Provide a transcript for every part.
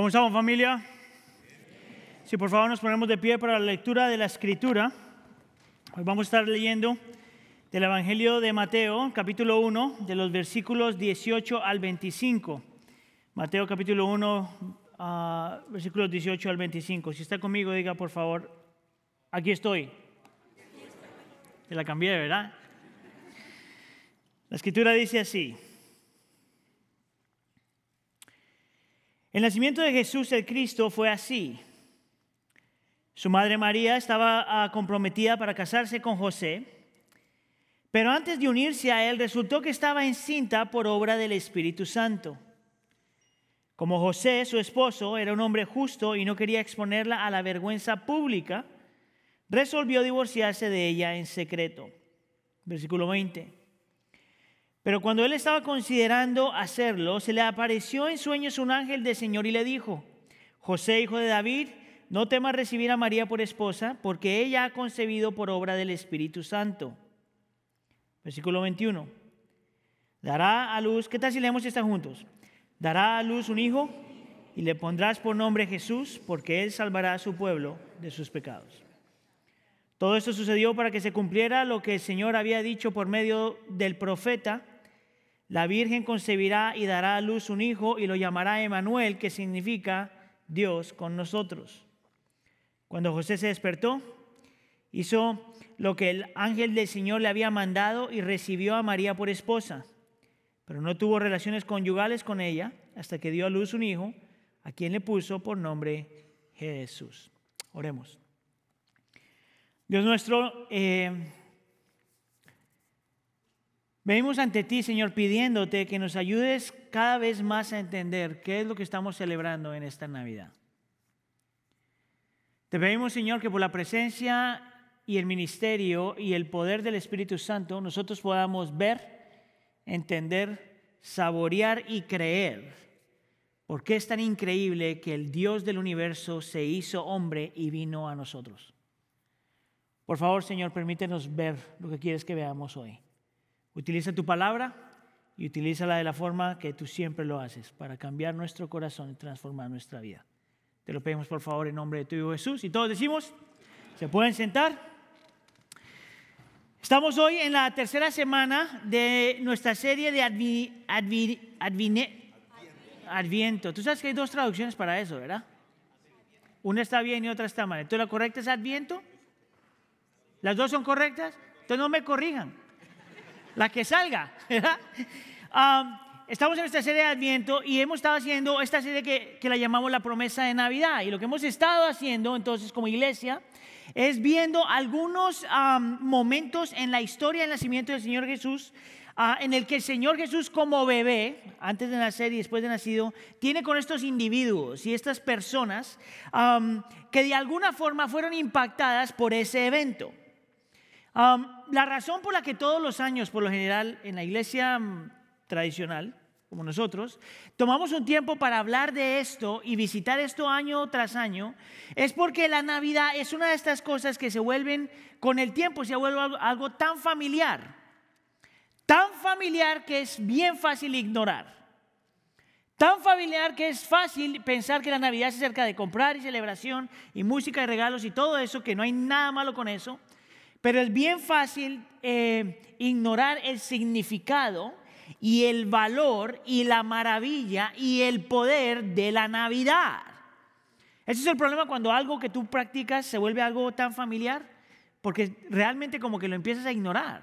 ¿Cómo estamos familia? Si por favor nos ponemos de pie para la lectura de la escritura. Hoy vamos a estar leyendo del Evangelio de Mateo, capítulo 1, de los versículos 18 al 25. Mateo capítulo 1, ah, versículos 18 al 25. Si está conmigo, diga por favor, aquí estoy. Te la cambié, ¿verdad? La escritura dice así. El nacimiento de Jesús el Cristo fue así. Su madre María estaba ah, comprometida para casarse con José, pero antes de unirse a él resultó que estaba encinta por obra del Espíritu Santo. Como José, su esposo, era un hombre justo y no quería exponerla a la vergüenza pública, resolvió divorciarse de ella en secreto. Versículo 20. Pero cuando él estaba considerando hacerlo, se le apareció en sueños un ángel del Señor y le dijo, José, hijo de David, no temas recibir a María por esposa, porque ella ha concebido por obra del Espíritu Santo. Versículo 21. Dará a luz, ¿qué tal si leemos esta juntos? Dará a luz un hijo y le pondrás por nombre Jesús, porque él salvará a su pueblo de sus pecados. Todo esto sucedió para que se cumpliera lo que el Señor había dicho por medio del profeta la Virgen concebirá y dará a luz un hijo y lo llamará Emanuel, que significa Dios con nosotros. Cuando José se despertó, hizo lo que el ángel del Señor le había mandado y recibió a María por esposa, pero no tuvo relaciones conyugales con ella hasta que dio a luz un hijo, a quien le puso por nombre Jesús. Oremos. Dios nuestro, eh, Venimos ante ti, Señor, pidiéndote que nos ayudes cada vez más a entender qué es lo que estamos celebrando en esta Navidad. Te pedimos, Señor, que por la presencia y el ministerio y el poder del Espíritu Santo nosotros podamos ver, entender, saborear y creer por qué es tan increíble que el Dios del universo se hizo hombre y vino a nosotros. Por favor, Señor, permítenos ver lo que quieres que veamos hoy. Utiliza tu palabra y utilízala de la forma que tú siempre lo haces para cambiar nuestro corazón y transformar nuestra vida. Te lo pedimos por favor en nombre de tu Hijo Jesús. Y todos decimos, ¿se pueden sentar? Estamos hoy en la tercera semana de nuestra serie de Adviento. Tú sabes que hay dos traducciones para eso, ¿verdad? Una está bien y otra está mal. Entonces la correcta es Adviento. ¿Las dos son correctas? Entonces no me corrijan la que salga. estamos en esta serie de Adviento y hemos estado haciendo esta serie que, que, la llamamos la promesa de Navidad. Y lo que hemos estado haciendo entonces como iglesia es viendo algunos momentos en la historia del nacimiento del Señor Jesús. Ah, en el que el Señor Jesús como bebé, antes de nacer y después de nacido, tiene con estos individuos y estas personas que de alguna forma fueron impactadas por ese evento la razón por la que todos los años, por lo general, en la iglesia mm, tradicional, como nosotros, tomamos un tiempo para hablar de esto y visitar esto año tras año, es porque la Navidad es una de estas cosas que se vuelven, con el tiempo se vuelve algo tan familiar, tan familiar que es bien fácil ignorar. Tan familiar que es fácil pensar que la Navidad es acerca de comprar y celebración y música y regalos y todo eso, que no hay nada malo con eso. Pero es bien fácil eh, ignorar el significado y el valor y la maravilla y el poder de la Navidad. Ese es el problema cuando algo que tú practicas se vuelve algo tan familiar, porque realmente como que lo empiezas a ignorar.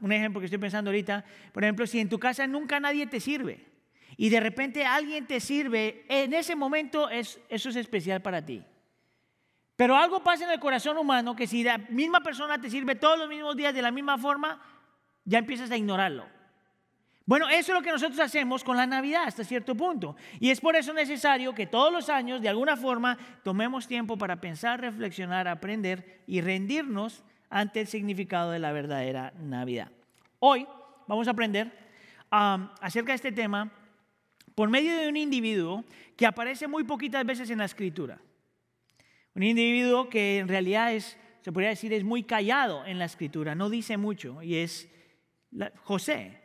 Un ejemplo que estoy pensando ahorita, por ejemplo, si en tu casa nunca nadie te sirve y de repente alguien te sirve, en ese momento eso es especial para ti. Pero algo pasa en el corazón humano que si la misma persona te sirve todos los mismos días de la misma forma, ya empiezas a ignorarlo. Bueno, eso es lo que nosotros hacemos con la Navidad hasta cierto punto. Y es por eso necesario que todos los años, de alguna forma, tomemos tiempo para pensar, reflexionar, aprender y rendirnos ante el significado de la verdadera Navidad. Hoy vamos a aprender acerca de este tema por medio de un individuo que aparece muy poquitas veces en la escritura. Un individuo que en realidad es, se podría decir, es muy callado en la escritura, no dice mucho, y es José.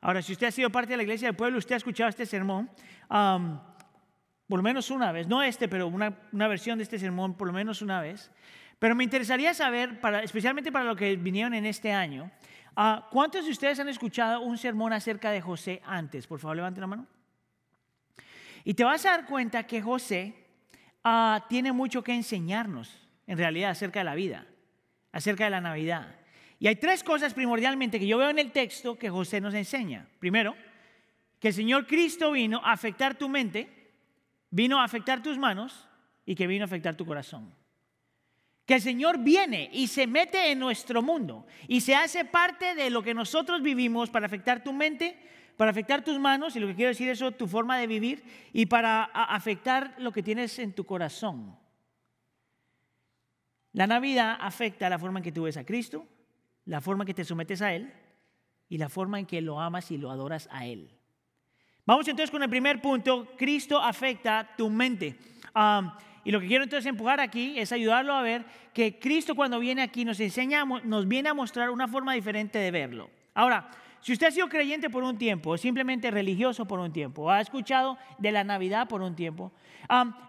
Ahora, si usted ha sido parte de la iglesia del pueblo, usted ha escuchado este sermón. por lo menos una vez, no este, pero una, versión de este sermón por lo menos una vez. Pero me interesaría saber, para, especialmente para los que vinieron en este año, uh, ¿cuántos de ustedes han escuchado un sermón acerca de José antes? Por favor, levanten la mano. Y te vas a dar cuenta que José uh, tiene mucho que enseñarnos, en realidad, acerca de la vida, acerca de la Navidad. Y hay tres cosas primordialmente que yo veo en el texto que José nos enseña. Primero, que el Señor Cristo vino a afectar tu mente vino a afectar tus manos y que vino a afectar tu corazón. Que el Señor viene y se mete en nuestro mundo y se hace parte de lo que nosotros vivimos para afectar tu mente, para afectar tus manos, y lo que quiero decir es tu forma de vivir, y para afectar lo que tienes en tu corazón. La Navidad afecta la forma en que tú ves a Cristo, la forma en que te sometes a Él y la forma en que lo amas y lo adoras a Él. Vamos entonces con el primer punto, Cristo afecta tu mente. y lo que quiero entonces empujar aquí es ayudarlo a ver que Cristo cuando viene aquí nos enseña, nos viene a mostrar una forma diferente de verlo. Ahora, si usted ha sido creyente por un tiempo, simplemente religioso por un tiempo, ha escuchado de la Navidad por un tiempo,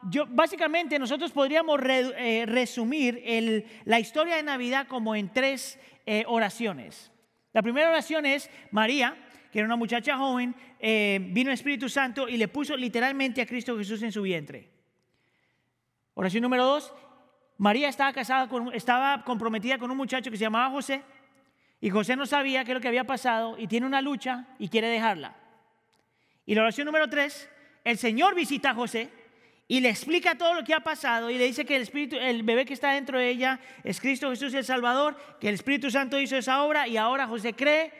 yo, básicamente nosotros podríamos eh, resumir la historia de Navidad como en tres eh, oraciones. La primera oración es María, que era una muchacha joven, eh, vino el Espíritu Santo y le puso literalmente a Cristo Jesús en su vientre. Oración número dos, María estaba casada, estaba comprometida con un muchacho que se llamaba José y José no sabía qué es lo que había pasado y tiene una lucha y quiere dejarla. Y la oración número tres, el Señor visita a José y le explica todo lo que ha pasado y le dice que el espíritu, el bebé que está dentro de ella es Cristo Jesús el Salvador, que el Espíritu Santo hizo esa obra y ahora José cree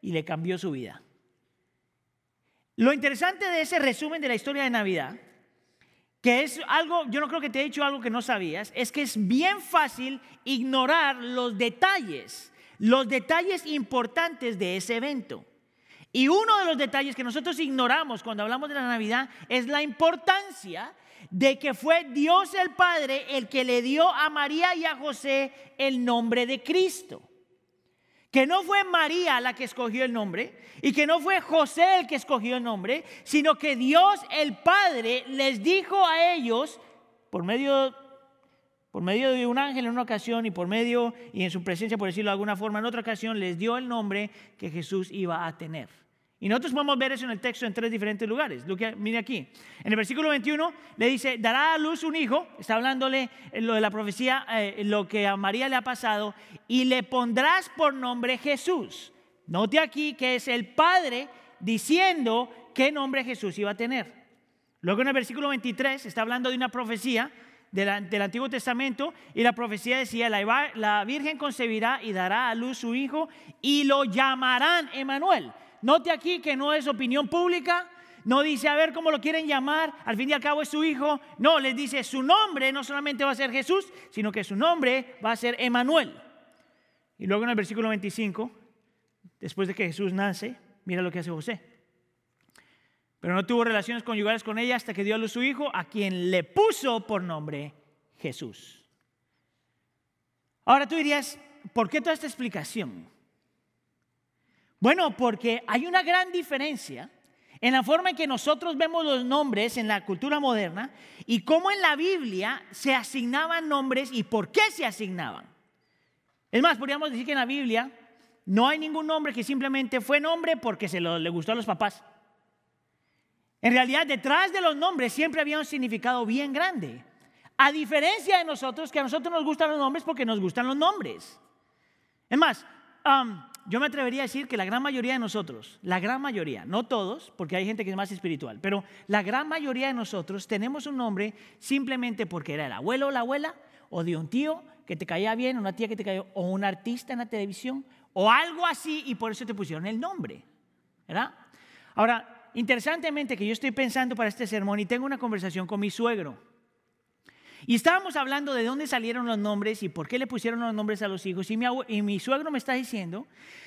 y le cambió su vida. Lo interesante de ese resumen de la historia de Navidad, que es algo, yo no creo que te he dicho algo que no sabías, es que es bien fácil ignorar los detalles, los detalles importantes de ese evento. Y uno de los detalles que nosotros ignoramos cuando hablamos de la Navidad es la importancia de que fue Dios el Padre el que le dio a María y a José el nombre de Cristo que no fue María la que escogió el nombre y que no fue José el que escogió el nombre, sino que Dios el Padre les dijo a ellos por medio por medio de un ángel en una ocasión y por medio y en su presencia, por decirlo de alguna forma, en otra ocasión les dio el nombre que Jesús iba a tener. Y nosotros podemos ver eso en el texto en tres diferentes lugares. Mire aquí. En el versículo 21 le dice, dará a luz un hijo, está hablándole lo de la profecía, eh, lo que a María le ha pasado, y le pondrás por nombre Jesús. Note aquí que es el Padre diciendo qué nombre Jesús iba a tener. Luego en el versículo 23 está hablando de una profecía del, Antiguo Testamento y la profecía decía, la, Virgen concebirá y dará a luz su hijo y lo llamarán Emanuel. Note aquí que no es opinión pública, no dice a ver cómo lo quieren llamar, al fin y al cabo es su hijo. No, les dice su nombre no solamente va a ser Jesús, sino que su nombre va a ser Emanuel. Y luego en el versículo 25, después de que Jesús nace, mira lo que hace José. Pero no tuvo relaciones conyugales con ella hasta que dio a luz su hijo, a quien le puso por nombre Jesús. Ahora tú dirías, ¿por qué toda esta explicación? Bueno, porque hay una gran diferencia en la forma en que nosotros vemos los nombres en la cultura moderna y cómo en la Biblia se asignaban nombres y por qué se asignaban. Es más, podríamos decir que en la Biblia no hay ningún nombre que simplemente fue nombre porque se le gustó a los papás. En realidad, detrás de los nombres siempre había un significado bien grande. A diferencia de nosotros, que a nosotros nos gustan los nombres porque nos gustan los nombres. Es más, yo me atrevería a decir que la gran mayoría de nosotros, la gran mayoría, no todos, porque hay gente que es más espiritual, pero la gran mayoría de nosotros tenemos un nombre simplemente porque era el abuelo o la abuela, o de un tío que te caía bien, una tía que te cayó, o un artista en la televisión, o algo así, y por eso te pusieron el nombre. ¿Verdad? Ahora, interesantemente que yo estoy pensando para este sermón y tengo una conversación con mi suegro. Y estábamos hablando de dónde salieron los nombres y por qué le pusieron los nombres a los hijos. Y mi, y mi suegro me está diciendo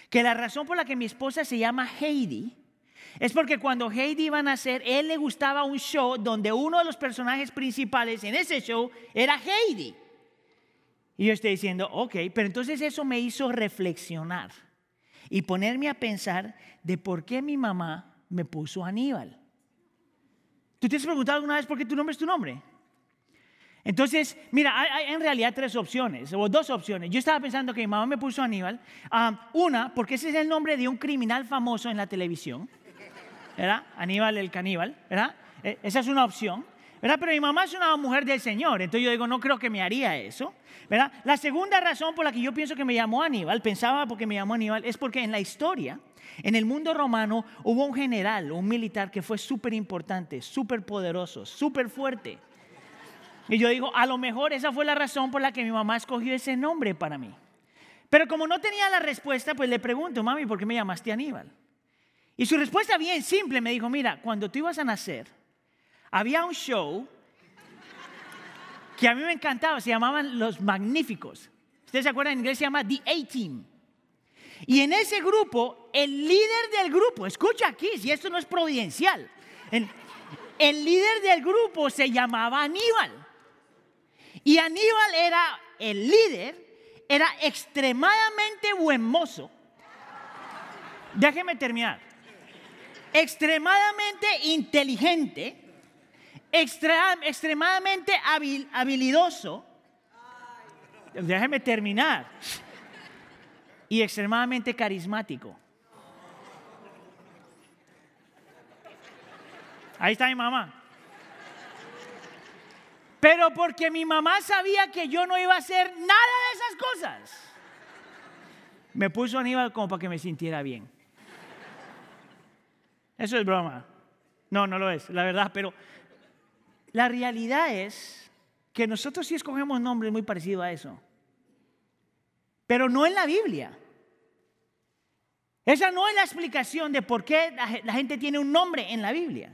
que la razón por la que mi esposa se llama Heidi es porque cuando Heidi iba a nacer, él le gustaba un show donde uno de los personajes principales en ese show era Heidi. Y yo estoy diciendo, ok, pero entonces eso me hizo reflexionar y ponerme a pensar de por qué mi mamá me puso Aníbal. ¿Tú te has preguntado alguna vez por qué tu nombre es tu nombre? Entonces, mira, hay, en realidad tres opciones, o dos opciones. Yo estaba pensando que mi mamá me puso Aníbal. Ah, una, porque ese es el nombre de un criminal famoso en la televisión, ¿verdad? Aníbal el caníbal, ¿verdad? E, esa es una opción, ¿verdad? Pero mi mamá es una mujer del Señor, entonces yo digo, no creo que me haría eso, ¿verdad? La segunda razón por la que yo pienso que me llamó Aníbal, pensaba porque me llamó Aníbal, es porque en la historia, en el mundo romano, hubo un general, un militar que fue súper importante, súper poderoso, súper fuerte y yo digo, a lo mejor esa fue la razón por la que mi mamá escogió ese nombre para mí. Pero como no tenía la respuesta, pues le pregunto, mami, ¿por qué me llamaste Aníbal? Y su respuesta bien simple me dijo, mira, cuando tú ibas a nacer, había un show que a mí me encantaba, se llamaban Los Magníficos. ¿Ustedes se acuerdan? En inglés se llama The A-Team. Y en ese grupo, el líder del grupo, escucha aquí, si esto no es providencial, el, líder del grupo se llamaba Aníbal. Y Aníbal era el líder, era extremadamente buen mozo. Déjeme terminar. Extremadamente inteligente, extremadamente habilidoso. Déjeme terminar. Y extremadamente carismático. Ahí está mi mamá. Pero porque mi mamá sabía que yo no iba a hacer nada de esas cosas. Me puso Aníbal como para que me sintiera bien. Eso es broma. No, no lo es, la verdad, pero la realidad es que nosotros sí escogemos nombres muy parecidos a eso. Pero no en la Biblia. Esa no es la explicación de por qué la gente tiene un nombre en la Biblia.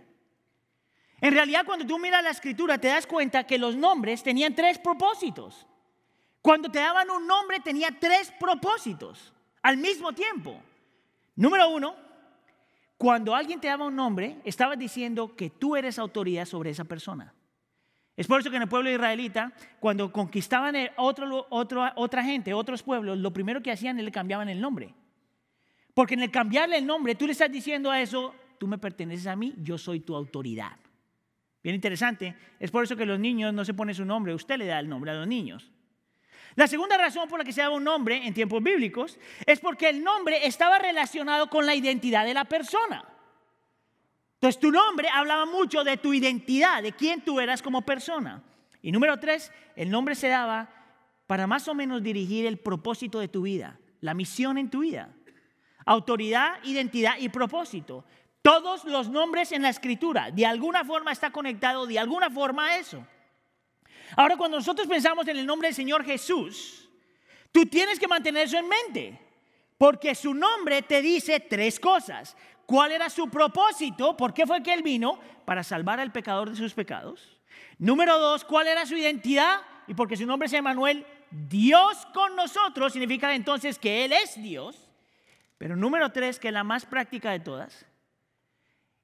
En realidad, cuando tú miras la escritura, te das cuenta que los nombres tenían tres propósitos. Cuando te daban un nombre, tenía tres propósitos al mismo tiempo. Número uno, cuando alguien te daba un nombre, estabas diciendo que tú eres autoridad sobre esa persona. Es por eso que en el pueblo israelita, cuando conquistaban otro, otra gente, otros pueblos, lo primero que hacían es le cambiaban el nombre. Porque en el cambiarle el nombre, tú le estás diciendo a eso, tú me perteneces a mí, yo soy tu autoridad. Bien interesante. Es por eso que los niños no se ponen su nombre, usted le da el nombre a los niños. La segunda razón por la que se daba un nombre en tiempos bíblicos es porque el nombre estaba relacionado con la identidad de la persona. Entonces tu nombre hablaba mucho de tu identidad, de quién tú eras como persona. Y número tres, el nombre se daba para más o menos dirigir el propósito de tu vida, la misión en tu vida. Autoridad, identidad y propósito. Todos los nombres en la escritura, de alguna forma está conectado, de alguna forma a eso. Ahora, cuando nosotros pensamos en el nombre del Señor Jesús, tú tienes que mantener eso en mente, porque su nombre te dice tres cosas. ¿Cuál era su propósito? ¿Por qué fue que Él vino? Para salvar al pecador de sus pecados. Número dos, ¿cuál era su identidad? Y porque su nombre es Emanuel, Dios con nosotros significa entonces que Él es Dios. Pero número tres, que es la más práctica de todas,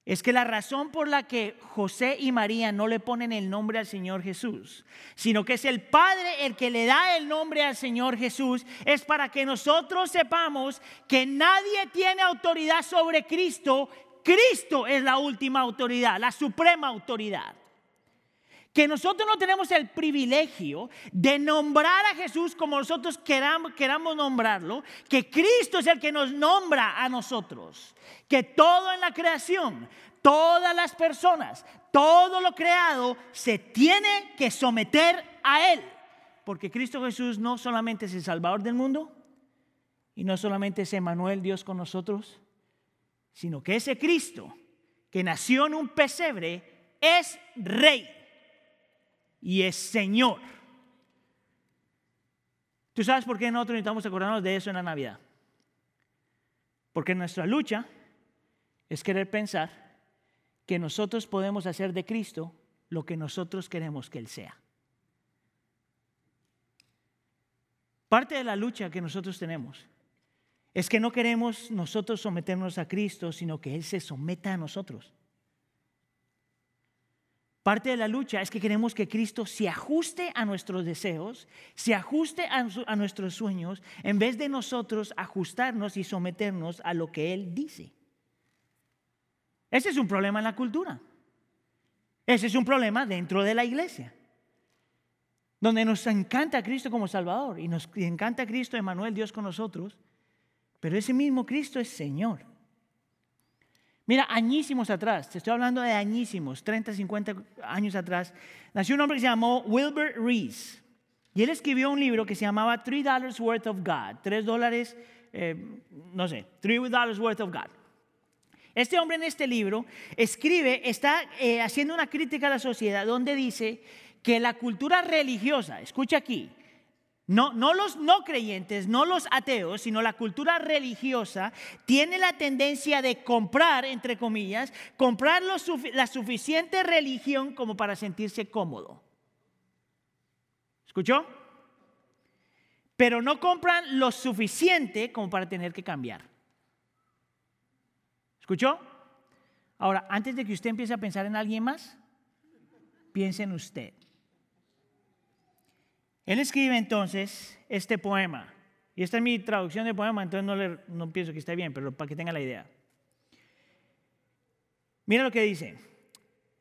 es que la razón por la que José y María no le ponen el nombre al Señor Jesús, sino que es el Padre el que le da el nombre al Señor Jesús, es para que nosotros sepamos que nadie tiene autoridad sobre Cristo. Cristo es la última autoridad, la suprema autoridad que nosotros no tenemos el privilegio de nombrar a Jesús como nosotros queramos, queramos nombrarlo, que Cristo es el que nos nombra a nosotros, que todo en la creación, todas las personas, todo lo creado se tiene que someter a Él, porque Cristo Jesús no solamente es el Salvador del mundo y no solamente es Emanuel Dios con nosotros, sino que ese Cristo que nació en un pesebre es Rey y es Señor. ¿Tú sabes por qué nosotros necesitamos acordarnos de eso en la Navidad? Porque nuestra lucha es querer pensar que nosotros podemos hacer de Cristo lo que nosotros queremos que Él sea. Parte de la lucha que nosotros tenemos es que no queremos nosotros someternos a Cristo, sino que Él se someta a nosotros. Parte de la lucha es que queremos que Cristo se ajuste a nuestros deseos, se ajuste a, nuestros sueños, en vez de nosotros ajustarnos y someternos a lo que Él dice. Ese es un problema en la cultura. Ese es un problema dentro de la iglesia, donde nos encanta Cristo como Salvador y nos encanta Cristo, Emanuel, Dios con nosotros, pero ese mismo Cristo es Señor. Mira, añísimos atrás, te estoy hablando de añísimos, 30, 50 años atrás, nació un hombre que se llamó Wilbur Rees. Y él escribió un libro que se llamaba Three Dollars Worth of God. Tres dólares, eh, no sé, Three Dollars Worth of God. Este hombre en este libro escribe, está eh, haciendo una crítica a la sociedad donde dice que la cultura religiosa, escucha aquí, no, no los no creyentes, no los ateos, sino la cultura religiosa tiene la tendencia de comprar, entre comillas, comprar la suficiente religión como para sentirse cómodo. ¿Escuchó? Pero no compran lo suficiente como para tener que cambiar. ¿Escuchó? Ahora, antes de que usted empiece a pensar en alguien más, piense en usted. Él escribe entonces este poema. Y esta es mi traducción de poema, entonces no, no pienso que esté bien, pero para que tenga la idea. Mira lo que dice.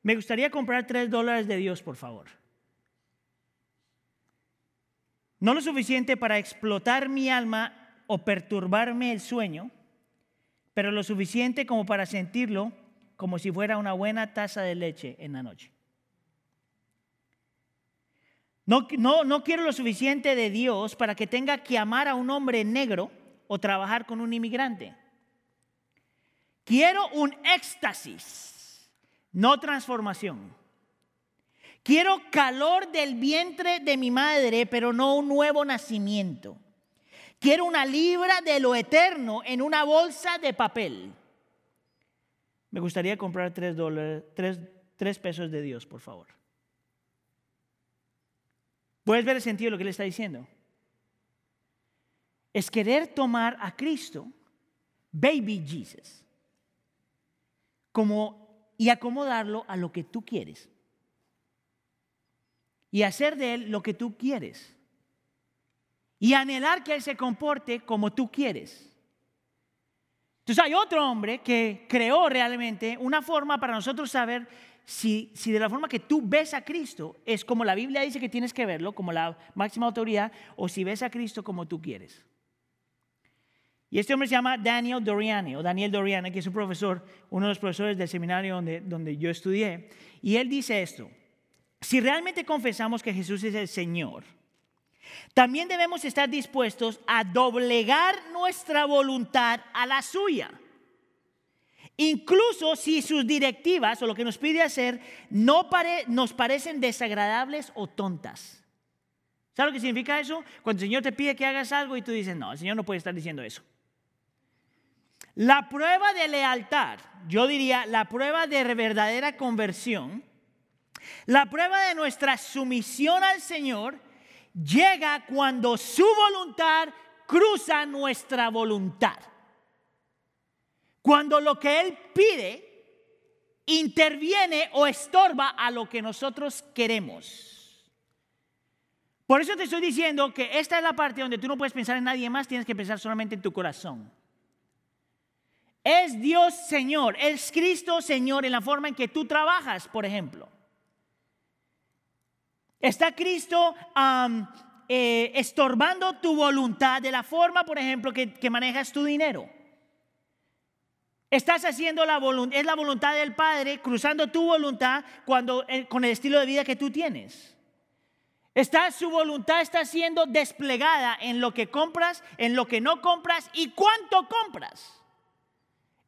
Me gustaría comprar tres dólares de Dios, por favor. No lo suficiente para explotar mi alma o perturbarme el sueño, pero lo suficiente como para sentirlo como si fuera una buena taza de leche en la noche. No, no, quiero lo suficiente de Dios para que tenga que amar a un hombre negro o trabajar con un inmigrante. Quiero un éxtasis, no transformación. Quiero calor del vientre de mi madre, pero no un nuevo nacimiento. Quiero una libra de lo eterno en una bolsa de papel. Me gustaría comprar tres, dólares, tres pesos de Dios, por favor. ¿Puedes ver el sentido de lo que le está diciendo? Es querer tomar a Cristo, baby Jesus, como, y acomodarlo a lo que tú quieres. Y hacer de él lo que tú quieres. Y anhelar que él se comporte como tú quieres. Entonces hay otro hombre que creó realmente una forma para nosotros saber si, de la forma que tú ves a Cristo es como la Biblia dice que tienes que verlo, como la máxima autoridad, o si ves a Cristo como tú quieres. Y este hombre se llama Daniel Doriani, o Daniel Doriani, que es un profesor, uno de los profesores del seminario donde, donde yo estudié. Y él dice esto, si realmente confesamos que Jesús es el Señor, también debemos estar dispuestos a doblegar nuestra voluntad a la suya. Incluso si sus directivas o lo que nos pide hacer no nos parecen desagradables o tontas. ¿Sabes lo que significa eso? Cuando el Señor te pide que hagas algo y tú dices, no, el Señor no puede estar diciendo eso. La prueba de lealtad, yo diría la prueba de verdadera conversión, la prueba de nuestra sumisión al Señor llega cuando su voluntad cruza nuestra voluntad. Cuando lo que Él pide interviene o estorba a lo que nosotros queremos. Por eso te estoy diciendo que esta es la parte donde tú no puedes pensar en nadie más, tienes que pensar solamente en tu corazón. Es Dios Señor, es Cristo Señor en la forma en que tú trabajas, por ejemplo. Está Cristo eh, estorbando tu voluntad de la forma, por ejemplo, que manejas tu dinero. Estás haciendo la voluntad, es la voluntad del Padre, cruzando tu voluntad cuando, eh, con el estilo de vida que tú tienes. Está, su voluntad está siendo desplegada en lo que compras, en lo que no compras y cuánto compras.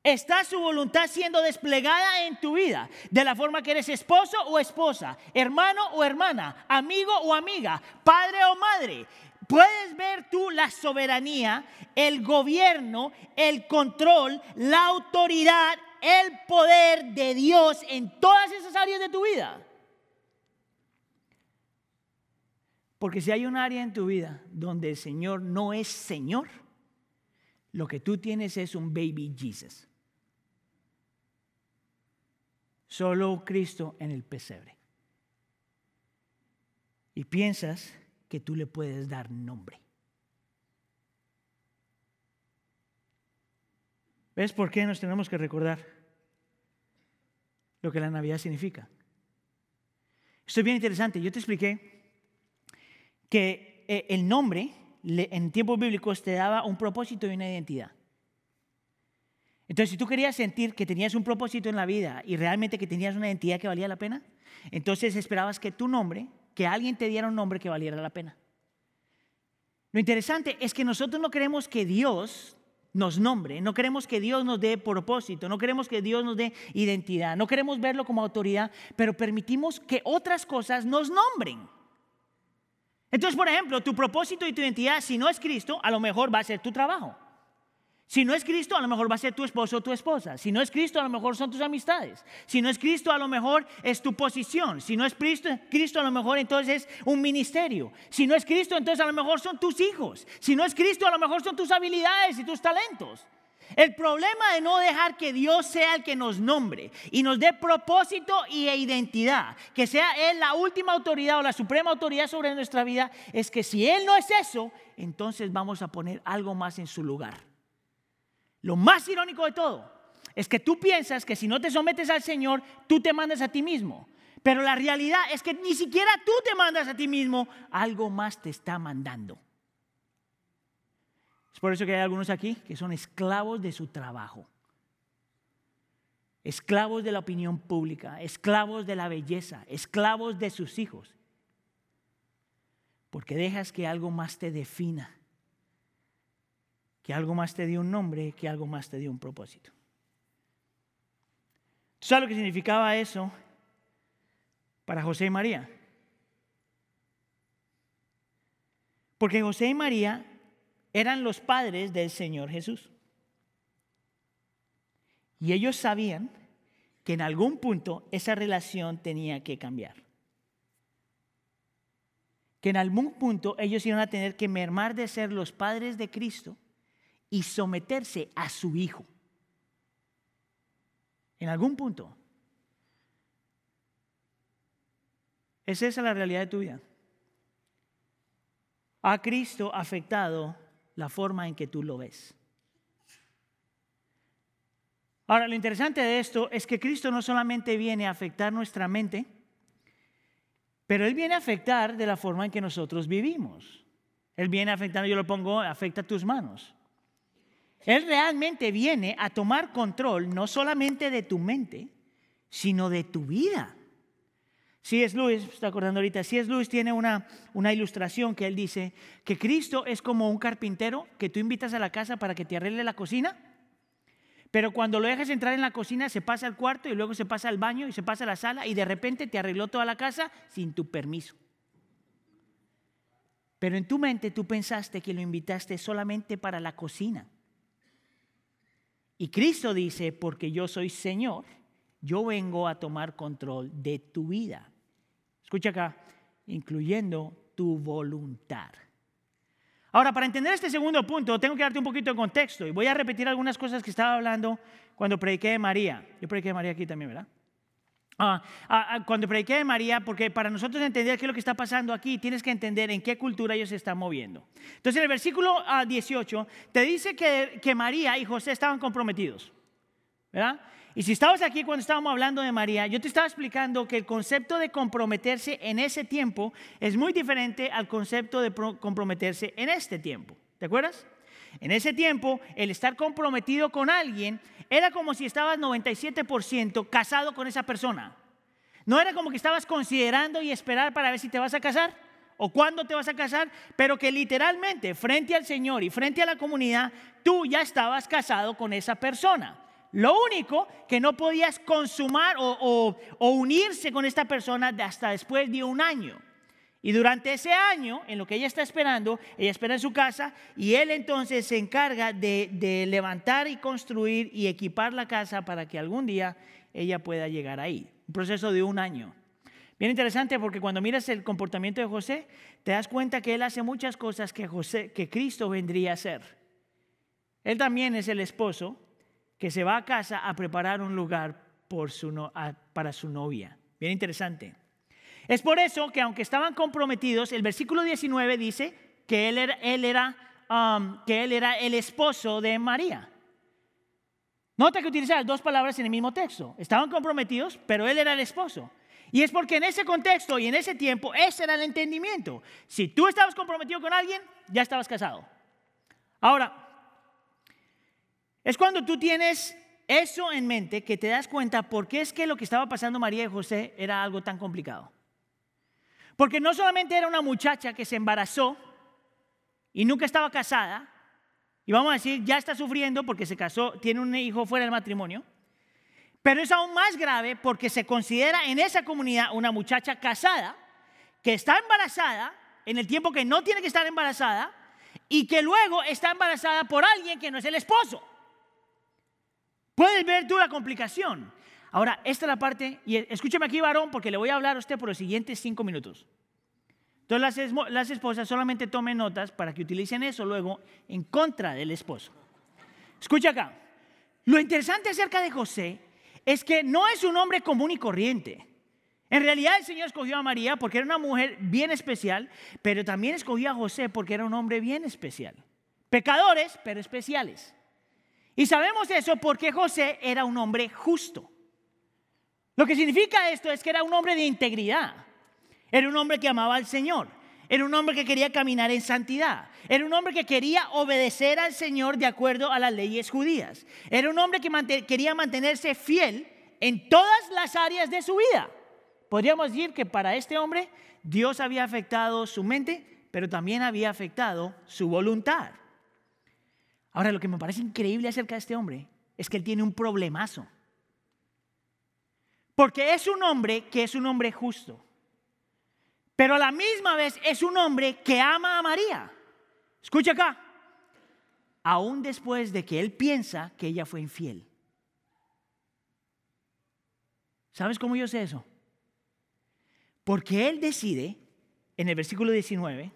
Está su voluntad siendo desplegada en tu vida, de la forma que eres esposo o esposa, hermano o hermana, amigo o amiga, padre o madre. Puedes ver tú la soberanía, el gobierno, el control, la autoridad, el poder de Dios en todas esas áreas de tu vida. Porque si hay un área en tu vida donde el Señor no es Señor, lo que tú tienes es un baby Jesus. Solo Cristo en el pesebre. Y piensas que tú le puedes dar nombre. ¿Ves por qué nos tenemos que recordar lo que la Navidad significa? Esto es bien interesante. Yo te expliqué que eh, el nombre en tiempos bíblicos te daba un propósito y una identidad. Entonces, si tú querías sentir que tenías un propósito en la vida y realmente que tenías una identidad que valía la pena, entonces esperabas que tu nombre, que alguien te diera un nombre que valiera la pena. Lo interesante es que nosotros no queremos que Dios nos nombre, no queremos que Dios nos dé propósito, no queremos que Dios nos dé identidad, no queremos verlo como autoridad, pero permitimos que otras cosas nos nombren. Entonces, por ejemplo, tu propósito y tu identidad, si no es Cristo, a lo mejor va a ser tu trabajo. Si no es Cristo, a lo mejor va a ser tu esposo o tu esposa. Si no es Cristo, a lo mejor son tus amistades. Si no es Cristo, a lo mejor es tu posición. Si no es Cristo, Cristo a lo mejor entonces es un ministerio. Si no es Cristo, entonces a lo mejor son tus hijos. Si no es Cristo, a lo mejor son tus habilidades y tus talentos. El problema de no dejar que Dios sea el que nos nombre y nos dé propósito y identidad, que sea Él la última autoridad o la suprema autoridad sobre nuestra vida, es que si Él no es eso, entonces vamos a poner algo más en su lugar. Lo más irónico de todo es que tú piensas que si no te sometes al Señor, tú te mandas a ti mismo. Pero la realidad es que ni siquiera tú te mandas a ti mismo, algo más te está mandando. Es por eso que hay algunos aquí que son esclavos de su trabajo, esclavos de la opinión pública, esclavos de la belleza, esclavos de sus hijos, porque dejas que algo más te defina que algo más te dio un nombre, que algo más te dio un propósito. ¿Sabes lo que significaba eso para José y María? Porque José y María eran los padres del Señor Jesús. Y ellos sabían que en algún punto esa relación tenía que cambiar. Que en algún punto ellos iban a tener que mermar de ser los padres de Cristo y someterse a su hijo. En algún punto. ¿Es esa la realidad de tu vida? ¿Ha Cristo afectado la forma en que tú lo ves? Ahora, lo interesante de esto es que Cristo no solamente viene a afectar nuestra mente, pero Él viene a afectar de la forma en que nosotros vivimos. Él viene afectando, yo lo pongo, afecta tus manos. Él realmente viene a tomar control no solamente de tu mente, sino de tu vida. Si es Luis, está acordando ahorita, si es Luis tiene una, una ilustración que él dice que Cristo es como un carpintero que tú invitas a la casa para que te arregle la cocina, pero cuando lo dejas entrar en la cocina se pasa al cuarto y luego se pasa al baño y se pasa a la sala y de repente te arregló toda la casa sin tu permiso. Pero en tu mente tú pensaste que lo invitaste solamente para la cocina. Y Cristo dice, porque yo soy Señor, yo vengo a tomar control de tu vida. Escucha acá, incluyendo tu voluntad. Ahora, para entender este segundo punto, tengo que darte un poquito de contexto y voy a repetir algunas cosas que estaba hablando cuando prediqué de María. Yo prediqué de María aquí también, ¿verdad? Ah, cuando prediqué de María, porque para nosotros entender qué es lo que está pasando aquí, tienes que entender en qué cultura ellos se están moviendo. Entonces, en el versículo 18 te dice que, que María y José estaban comprometidos, ¿verdad? Y si estabas aquí cuando estábamos hablando de María, yo te estaba explicando que el concepto de comprometerse en ese tiempo es muy diferente al concepto de comprometerse en este tiempo. ¿Te acuerdas? En ese tiempo, el estar comprometido con alguien era como si estabas 97% casado con esa persona. No era como que estabas considerando y esperar para ver si te vas a casar o cuándo te vas a casar, pero que literalmente frente al Señor y frente a la comunidad, tú ya estabas casado con esa persona. Lo único que no podías consumar o, o unirse con esta persona hasta después de un año. Y durante ese año, en lo que ella está esperando, ella espera en su casa y él entonces se encarga de, levantar y construir y equipar la casa para que algún día ella pueda llegar ahí. Un proceso de un año. Bien interesante porque cuando miras el comportamiento de José, te das cuenta que él hace muchas cosas que, Cristo vendría a hacer. Él también es el esposo que se va a casa a preparar un lugar su, para su novia. Bien interesante. Es por eso que aunque estaban comprometidos, el versículo 19 dice que él era, él era, um, que él era el esposo de María. Nota que utiliza dos palabras en el mismo texto. Estaban comprometidos, pero él era el esposo. Y es porque en ese contexto y en ese tiempo ese era el entendimiento. Si tú estabas comprometido con alguien, ya estabas casado. Ahora, es cuando tú tienes eso en mente que te das cuenta por qué es que lo que estaba pasando María y José era algo tan complicado. Porque no solamente era una muchacha que se embarazó y nunca estaba casada, y vamos a decir, ya está sufriendo porque se casó, tiene un hijo fuera del matrimonio, pero es aún más grave porque se considera en esa comunidad una muchacha casada que está embarazada en el tiempo que no tiene que estar embarazada y que luego está embarazada por alguien que no es el esposo. Puedes ver tú la complicación. Ahora, esta es la parte, y escúcheme aquí, varón, porque le voy a hablar a usted por los siguientes cinco minutos. Entonces las, las esposas solamente tomen notas para que utilicen eso luego en contra del esposo. Escucha acá. Lo interesante acerca de José es que no es un hombre común y corriente. En realidad el Señor escogió a María porque era una mujer bien especial, pero también escogió a José porque era un hombre bien especial. Pecadores, pero especiales. Y sabemos eso porque José era un hombre justo. Lo que significa esto es que era un hombre de integridad. Era un hombre que amaba al Señor. Era un hombre que quería caminar en santidad. Era un hombre que quería obedecer al Señor de acuerdo a las leyes judías. Era un hombre que quería mantenerse fiel en todas las áreas de su vida. Podríamos decir que para este hombre Dios había afectado su mente, pero también había afectado su voluntad. Ahora, lo que me parece increíble acerca de este hombre es que él tiene un problemazo. Porque es un hombre que es un hombre justo. Pero a la misma vez es un hombre que ama a María. Escucha acá. Aún después de que él piensa que ella fue infiel. ¿Sabes cómo yo sé eso? Porque él decide, en el versículo 19,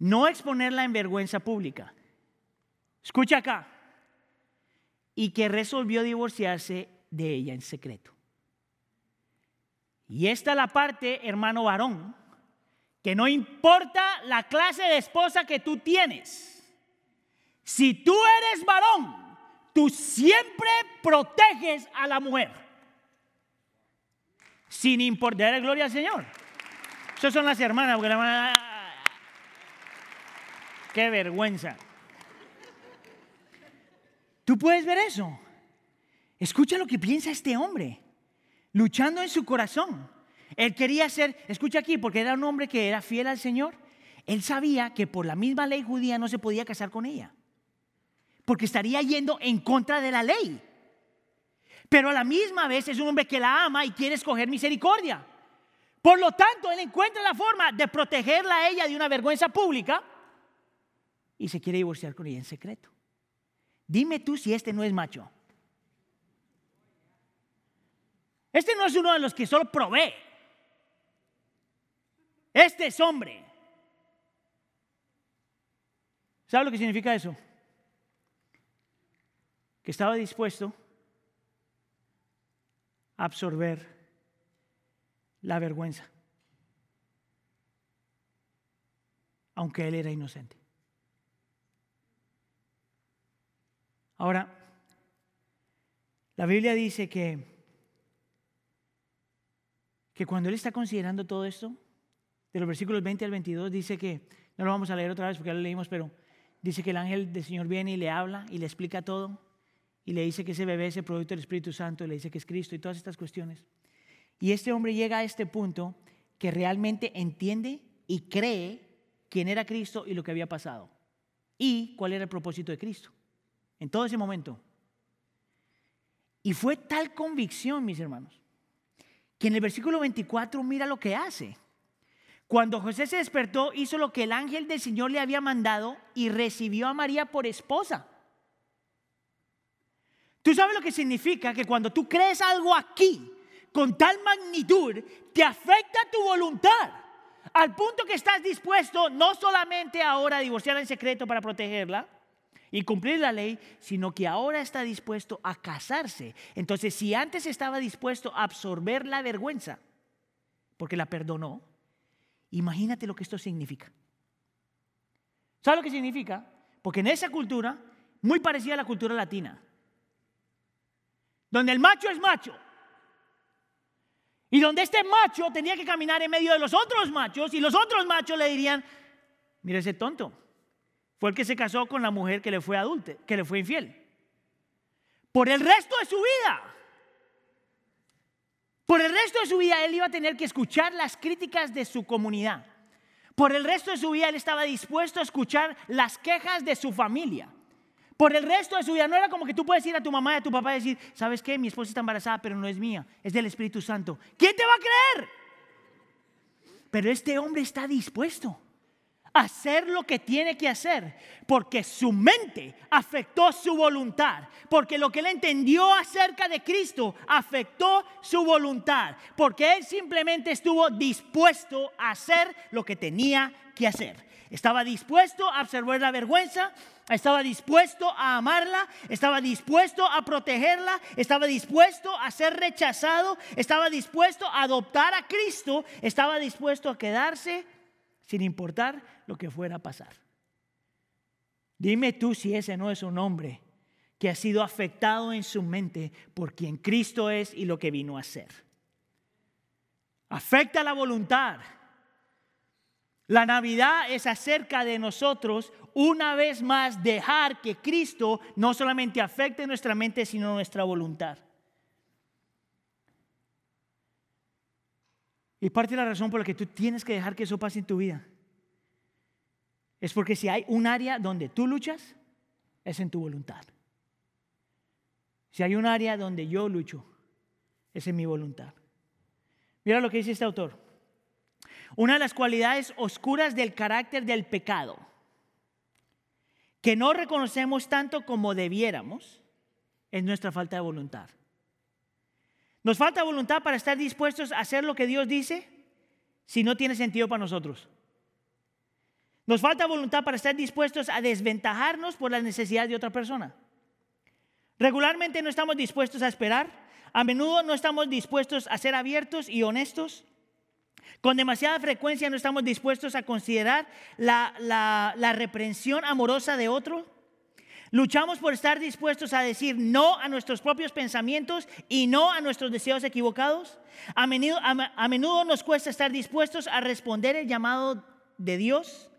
no exponerla en vergüenza pública. Escucha acá. Y que resolvió divorciarse de ella en secreto. Y esta es la parte, hermano varón, que no importa la clase de esposa que tú tienes. Si tú eres varón, tú siempre proteges a la mujer. Sin importar, gloria al Señor. Esas son las hermanas, porque la hermana Qué vergüenza. Tú puedes ver eso. Escucha lo que piensa este hombre, luchando en su corazón. Él quería ser, escucha aquí, porque era un hombre que era fiel al Señor. Él sabía que por la misma ley judía no se podía casar con ella, porque estaría yendo en contra de la ley. Pero a la misma vez es un hombre que la ama y quiere escoger misericordia. Por lo tanto, él encuentra la forma de protegerla a ella de una vergüenza pública y se quiere divorciar con ella en secreto. Dime tú si este no es macho. Este no es uno de los que solo provee. Este es hombre. ¿Sabe lo que significa eso? Que estaba dispuesto a absorber la vergüenza, aunque él era inocente. Ahora, la Biblia dice que, que cuando él está considerando todo esto, de los versículos 20 al 22, dice que, no lo vamos a leer otra vez porque ya lo leímos, pero dice que el ángel del Señor viene y le habla y le explica todo y le dice que ese bebé es el producto del Espíritu Santo, y le dice que es Cristo y todas estas cuestiones. Y este hombre llega a este punto que realmente entiende y cree quién era Cristo y lo que había pasado y cuál era el propósito de Cristo en todo ese momento. Y fue tal convicción, mis hermanos, que en el versículo 24 mira lo que hace. Cuando José se despertó, hizo lo que el ángel del Señor le había mandado y recibió a María por esposa. ¿Tú sabes lo que significa que cuando tú crees algo aquí, con tal magnitud, te afecta tu voluntad? Al punto que estás dispuesto no solamente ahora a divorciarla en secreto para protegerla, y cumplir la ley, sino que ahora está dispuesto a casarse. Entonces, si antes estaba dispuesto a absorber la vergüenza, porque la perdonó, imagínate lo que esto significa. ¿Sabes lo que significa? Porque en esa cultura, muy parecida a la cultura latina, donde el macho es macho Y donde este macho tenía que caminar en medio de los otros machos y los otros machos le dirían, mire ese tonto, fue el que se casó con la mujer que le fue adulte, que le fue infiel. Por el resto de su vida. Por el resto de su vida él iba a tener que escuchar las críticas de su comunidad. Por el resto de su vida él estaba dispuesto a escuchar las quejas de su familia. Por el resto de su vida no era como que tú puedes ir a tu mamá y a tu papá y decir, ¿sabes qué? Mi esposa está embarazada, pero no es mía, es del Espíritu Santo. ¿Quién te va a creer? Pero este hombre está dispuesto hacer lo que tiene que hacer, porque su mente afectó su voluntad, porque lo que él entendió acerca de Cristo afectó su voluntad, porque él simplemente estuvo dispuesto a hacer lo que tenía que hacer. Estaba dispuesto a absorber la vergüenza, estaba dispuesto a amarla, estaba dispuesto a protegerla, estaba dispuesto a ser rechazado, estaba dispuesto a adoptar a Cristo, estaba dispuesto a quedarse sin importar lo que fuera a pasar. Dime tú si ese no es un hombre que ha sido afectado en su mente por quien Cristo es y lo que vino a ser. Afecta la voluntad. La Navidad es acerca de nosotros una vez más dejar que Cristo no solamente afecte nuestra mente, sino nuestra voluntad. Y parte de la razón por la que tú tienes que dejar que eso pase en tu vida es porque si hay un área donde tú luchas, es en tu voluntad. Si hay un área donde yo lucho, es en mi voluntad. Mira lo que dice este autor. Una de las cualidades oscuras del carácter del pecado, que no reconocemos tanto como debiéramos, es nuestra falta de voluntad. Nos falta voluntad para estar dispuestos a hacer lo que Dios dice si no tiene sentido para nosotros. Nos falta voluntad para estar dispuestos a desventajarnos por las necesidades de otra persona. Regularmente no estamos dispuestos a esperar, a menudo no estamos dispuestos a ser abiertos y honestos. Con demasiada frecuencia no estamos dispuestos a considerar la, la reprensión amorosa de otro. Luchamos por estar dispuestos a decir no a nuestros propios pensamientos y no a nuestros deseos equivocados. A menudo, nos cuesta estar dispuestos a responder el llamado de Dios.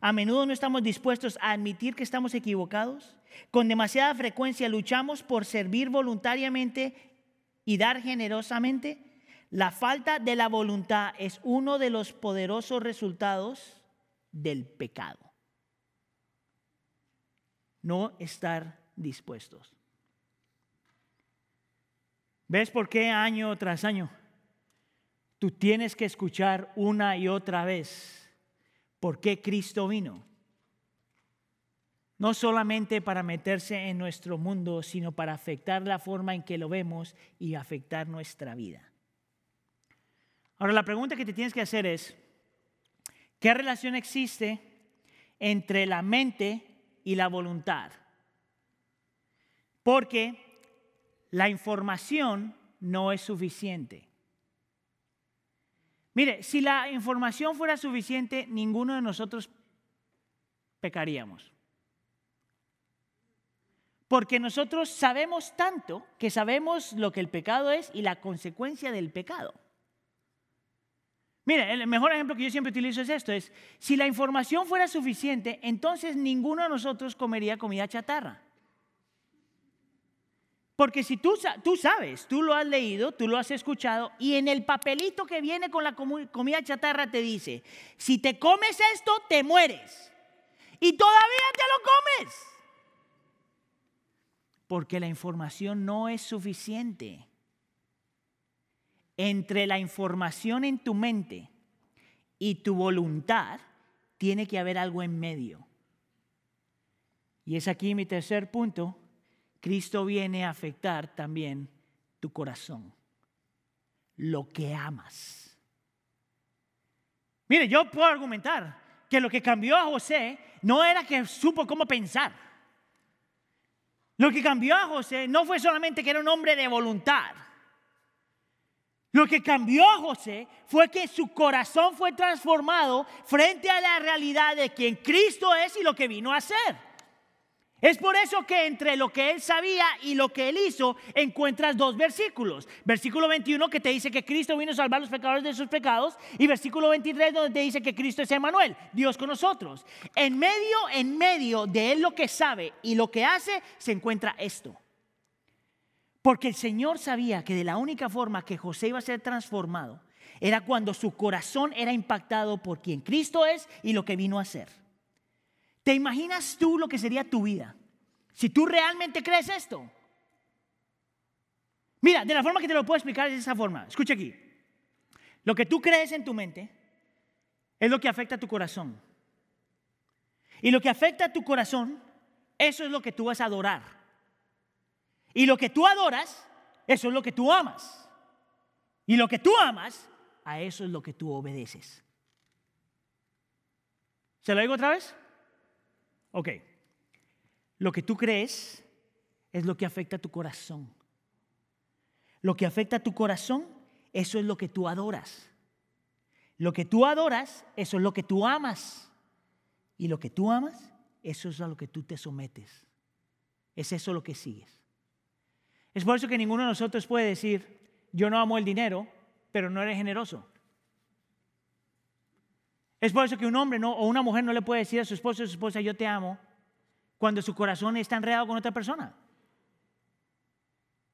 A menudo no estamos dispuestos a admitir que estamos equivocados. Con demasiada frecuencia luchamos por servir voluntariamente y dar generosamente. La falta de la voluntad es uno de los poderosos resultados del pecado no estar dispuestos. ¿Ves por qué año tras año tú tienes que escuchar una y otra vez por qué Cristo vino? No solamente para meterse en nuestro mundo, sino para afectar la forma en que lo vemos y afectar nuestra vida. Ahora la pregunta que te tienes que hacer es, ¿qué relación existe entre la mente y la voluntad. Porque la información no es suficiente. Mire, si la información fuera suficiente, ninguno de nosotros pecaríamos. Porque nosotros sabemos tanto que sabemos lo que el pecado es y la consecuencia del pecado. Mire, el mejor ejemplo que yo siempre utilizo es esto, es si la información fuera suficiente, entonces ninguno de nosotros comería comida chatarra. Porque si tú, tú sabes, tú lo has leído, tú lo has escuchado, y en el papelito que viene con la comida chatarra te dice, si te comes esto, te mueres. Y todavía te lo comes. Porque la información no es suficiente entre la información en tu mente y tu voluntad, tiene que haber algo en medio. Y es aquí mi tercer punto. Cristo viene a afectar también tu corazón, lo que amas. Mire, yo puedo argumentar que lo que cambió a José no era que supo cómo pensar. Lo que cambió a José no fue solamente que era un hombre de voluntad. Lo que cambió a José fue que su corazón fue transformado frente a la realidad de quien Cristo es y lo que vino a hacer. Es por eso que entre lo que él sabía y lo que él hizo encuentras dos versículos. Versículo 21 que te dice que Cristo vino a salvar a los pecadores de sus pecados y versículo 23 donde te dice que Cristo es Emanuel, Dios con nosotros. En medio, en medio de él lo que sabe y lo que hace se encuentra esto. Porque el Señor sabía que de la única forma que José iba a ser transformado era cuando su corazón era impactado por quien Cristo es y lo que vino a ser. ¿Te imaginas tú lo que sería tu vida si tú realmente crees esto? Mira, de la forma que te lo puedo explicar es de esa forma. Escucha aquí. Lo que tú crees en tu mente es lo que afecta a tu corazón. Y lo que afecta a tu corazón, eso es lo que tú vas a adorar. Y lo que tú adoras, eso es lo que tú amas. Y lo que tú amas, a eso es lo que tú obedeces. ¿Se lo digo otra vez? Ok. Lo que tú crees es lo que afecta a tu corazón. Lo que afecta a tu corazón, eso es lo que tú adoras. Lo que tú adoras, eso es lo que tú amas. Y lo que tú amas, eso es a lo que tú te sometes. Es eso lo que sigues. Es por eso que ninguno de nosotros puede decir, yo no amo el dinero, pero no eres generoso. Es por eso que un hombre no, o una mujer no le puede decir a su esposo o su esposa, yo te amo, cuando su corazón está enredado con otra persona.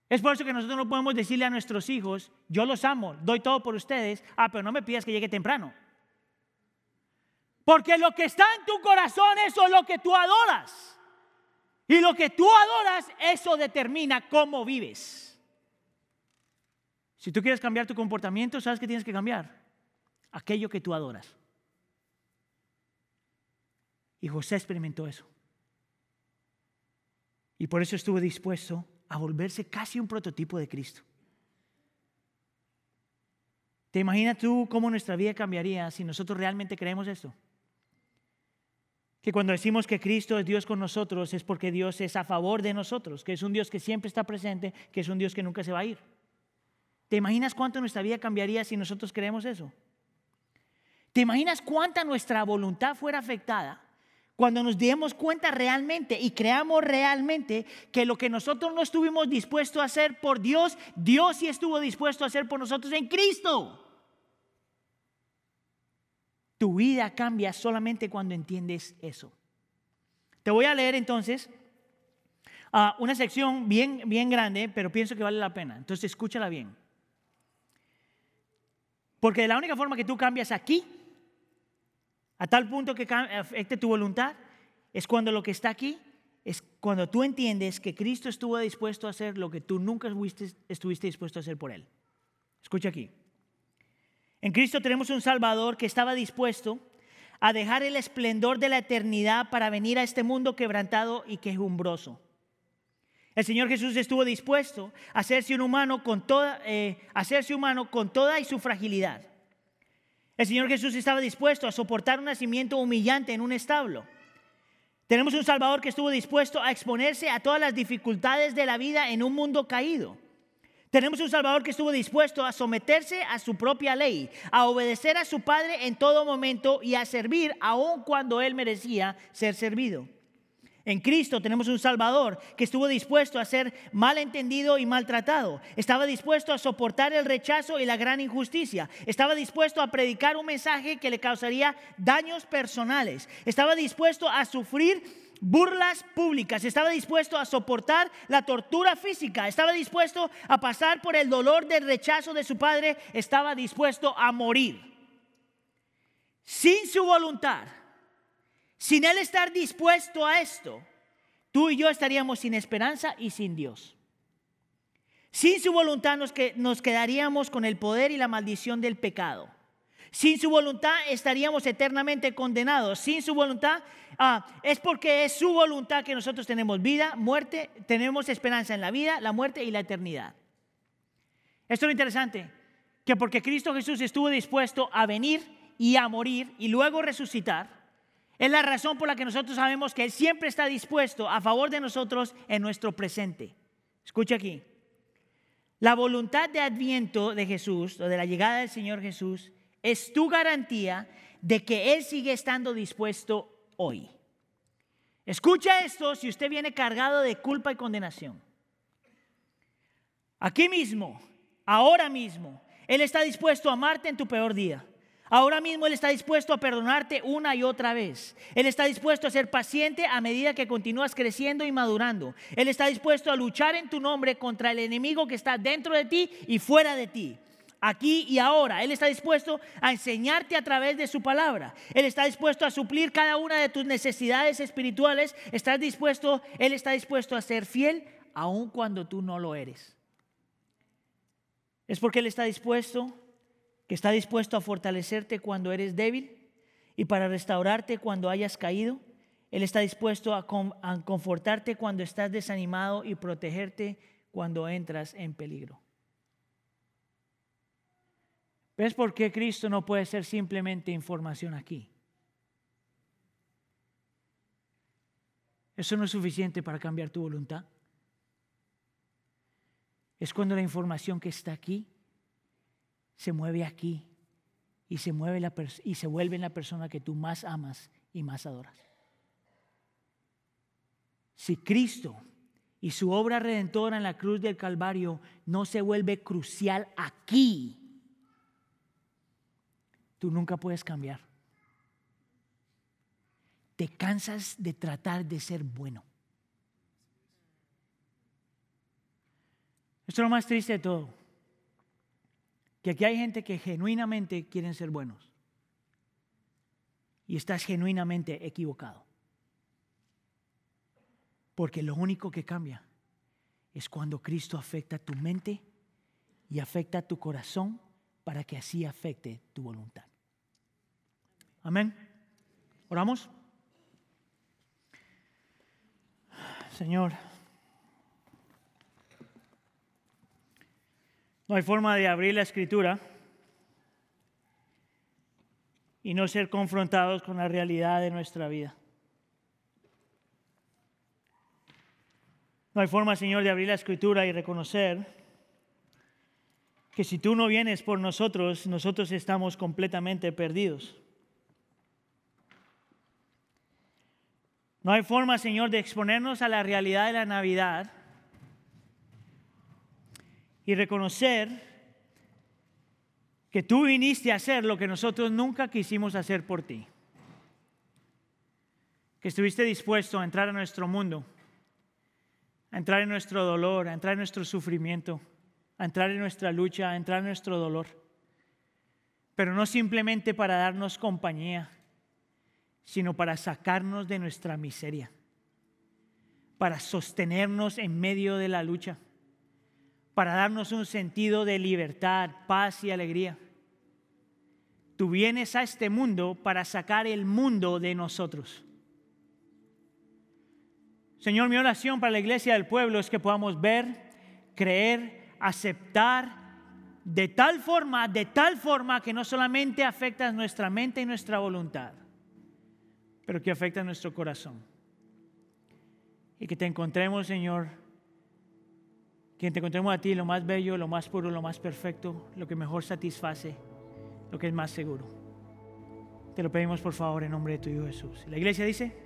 Es por eso que nosotros no podemos decirle a nuestros hijos, yo los amo, doy todo por ustedes, ah, pero no me pidas que llegue temprano. Porque lo que está en tu corazón, eso es lo que tú adoras. Y lo que tú adoras, eso determina cómo vives. Si tú quieres cambiar tu comportamiento, ¿sabes qué tienes que cambiar? Aquello que tú adoras. Y José experimentó eso. Y por eso estuvo dispuesto a volverse casi un prototipo de Cristo. ¿Te imaginas tú cómo nuestra vida cambiaría si nosotros realmente creemos esto? Que cuando decimos que Cristo es Dios con nosotros es porque Dios es a favor de nosotros, que es un Dios que siempre está presente, que es un Dios que nunca se va a ir. ¿Te imaginas cuánto nuestra vida cambiaría si nosotros creemos eso? ¿Te imaginas cuánta nuestra voluntad fuera afectada cuando nos demos cuenta realmente y creamos realmente que lo que nosotros no estuvimos dispuestos a hacer por Dios, Dios sí estuvo dispuesto a hacer por nosotros en Cristo. Tu vida cambia solamente cuando entiendes eso. Te voy a leer entonces ah, una sección bien, bien grande, pero pienso que vale la pena. Entonces escúchala bien. Porque de la única forma que tú cambias aquí a tal punto que afecte tu voluntad, es cuando lo que está aquí es cuando tú entiendes que Cristo estuvo dispuesto a hacer lo que tú nunca estuviste dispuesto a hacer por Él. Escucha aquí. En Cristo tenemos un Salvador que estaba dispuesto a dejar el esplendor de la eternidad para venir a este mundo quebrantado y quejumbroso. El Señor Jesús estuvo dispuesto a hacerse un humano con toda, eh, humano con toda y su fragilidad. El Señor Jesús estaba dispuesto a soportar un nacimiento humillante en un establo. Tenemos un Salvador que estuvo dispuesto a exponerse a todas las dificultades de la vida en un mundo caído. Tenemos un Salvador que estuvo dispuesto a someterse a su propia ley, a obedecer a su Padre en todo momento y a servir aun cuando Él merecía ser servido. En Cristo tenemos un Salvador que estuvo dispuesto a ser malentendido y maltratado. Estaba dispuesto a soportar el rechazo y la gran injusticia. Estaba dispuesto a predicar un mensaje que le causaría daños personales. Estaba dispuesto a sufrir burlas públicas, estaba dispuesto a soportar la tortura física, estaba dispuesto a pasar por el dolor del rechazo de su padre, estaba dispuesto a morir. Sin su voluntad, sin Él estar dispuesto a esto, tú y yo estaríamos sin esperanza y sin Dios. Sin su voluntad nos, quedaríamos con el poder y la maldición del pecado. Sin su voluntad estaríamos eternamente condenados. Sin su voluntad ah, es porque es su voluntad que nosotros tenemos vida, muerte, tenemos esperanza en la vida, la muerte y la eternidad. Esto es lo interesante, que porque Cristo Jesús estuvo dispuesto a venir y a morir y luego resucitar, es la razón por la que nosotros sabemos que Él siempre está dispuesto a favor de nosotros en nuestro presente. Escucha aquí. La voluntad de adviento de Jesús, o de la llegada del Señor Jesús, es tu garantía de que Él sigue estando dispuesto hoy. Escucha esto si usted viene cargado de culpa y condenación. Aquí mismo, ahora mismo, Él está dispuesto a amarte en tu peor día. Ahora mismo Él está dispuesto a perdonarte una y otra vez. Él está dispuesto a ser paciente a medida que continúas creciendo y madurando. Él está dispuesto a luchar en tu nombre contra el enemigo que está dentro de ti y fuera de ti. Aquí y ahora. Él está dispuesto a enseñarte a través de su palabra. Él está dispuesto a suplir cada una de tus necesidades espirituales. Estás dispuesto, Él está dispuesto a ser fiel aun cuando tú no lo eres. Es porque Él está dispuesto que está dispuesto a fortalecerte cuando eres débil y para restaurarte cuando hayas caído. Él está dispuesto a, confortarte cuando estás desanimado y protegerte cuando entras en peligro. ¿Ves por qué Cristo no puede ser simplemente información aquí? Eso no es suficiente para cambiar tu voluntad. Es cuando la información que está aquí se mueve aquí y se, mueve la y se vuelve en la persona que tú más amas y más adoras. Si Cristo y su obra redentora en la cruz del Calvario no se vuelve crucial aquí, tú nunca puedes cambiar. Te cansas de tratar de ser bueno. Esto es lo más triste de todo que aquí hay gente que genuinamente quieren ser buenos. Y estás genuinamente equivocado. Porque lo único que cambia es cuando Cristo afecta tu mente y afecta tu corazón para que así afecte tu voluntad. Amén. Oramos. Señor. No hay forma de abrir la escritura y no ser confrontados con la realidad de nuestra vida. No hay forma, Señor, de abrir la escritura y reconocer que si tú no vienes por nosotros, nosotros estamos completamente perdidos. No hay forma, Señor, de exponernos a la realidad de la Navidad y reconocer que tú viniste a hacer lo que nosotros nunca quisimos hacer por ti. Que estuviste dispuesto a entrar a nuestro mundo, a entrar en nuestro dolor, a entrar en nuestro sufrimiento, a entrar en nuestra lucha, a entrar en nuestro dolor. Pero no simplemente para darnos compañía, sino para sacarnos de nuestra miseria, para sostenernos en medio de la lucha para darnos un sentido de libertad, paz y alegría. Tú vienes a este mundo para sacar el mundo de nosotros. Señor, mi oración para la iglesia del pueblo es que podamos ver, creer, aceptar de tal forma, de tal forma que no solamente afecta nuestra mente y nuestra voluntad, pero que afecta nuestro corazón. Y que te encontremos, Señor, que te encontremos a ti lo más bello, lo más puro, lo más perfecto, lo que mejor satisface, lo que es más seguro. Te lo pedimos por favor en nombre de tu Hijo Jesús. La iglesia dice...